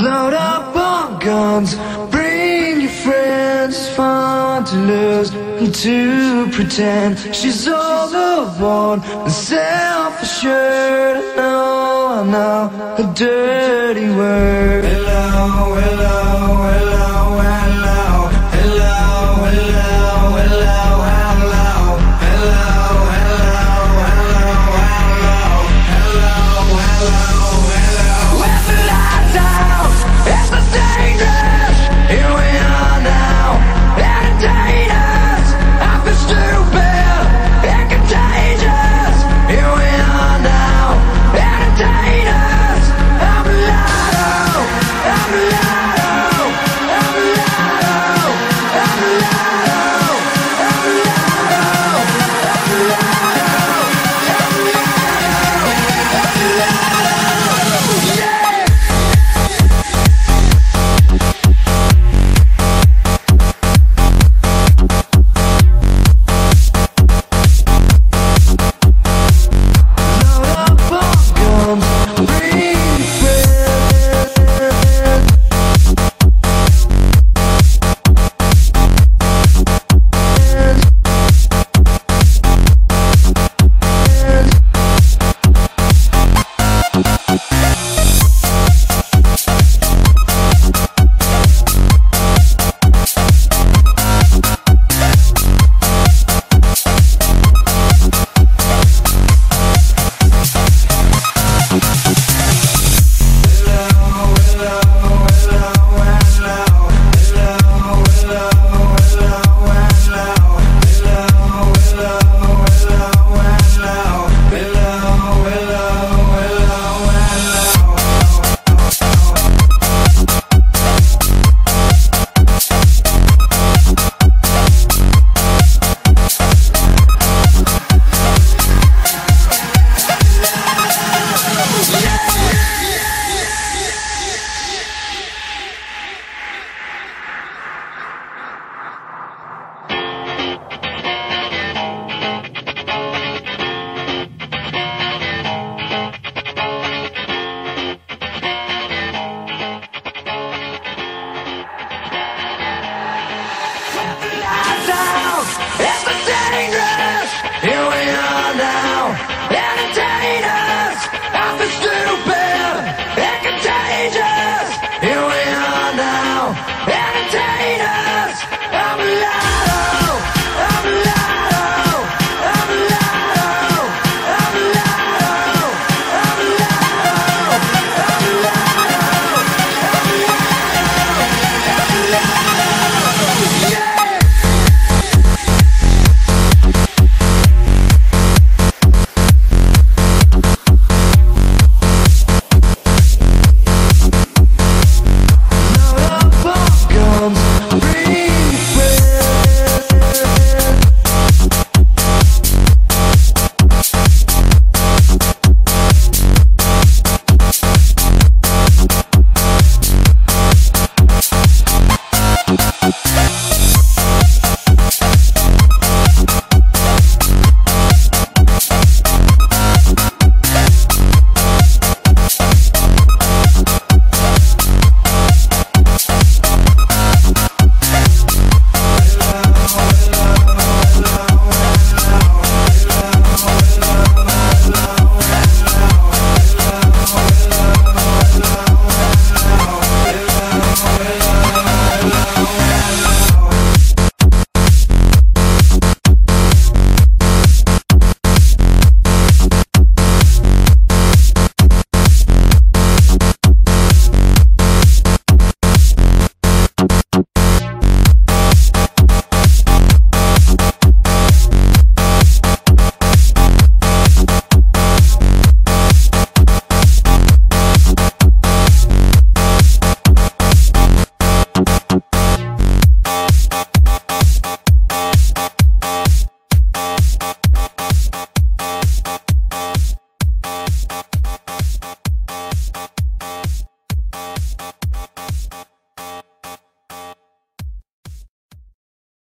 Load up on guns, bring your friends. Fun to lose and to pretend she's all overboard and self-assured. Oh, I know, I a dirty word. Hello, hello.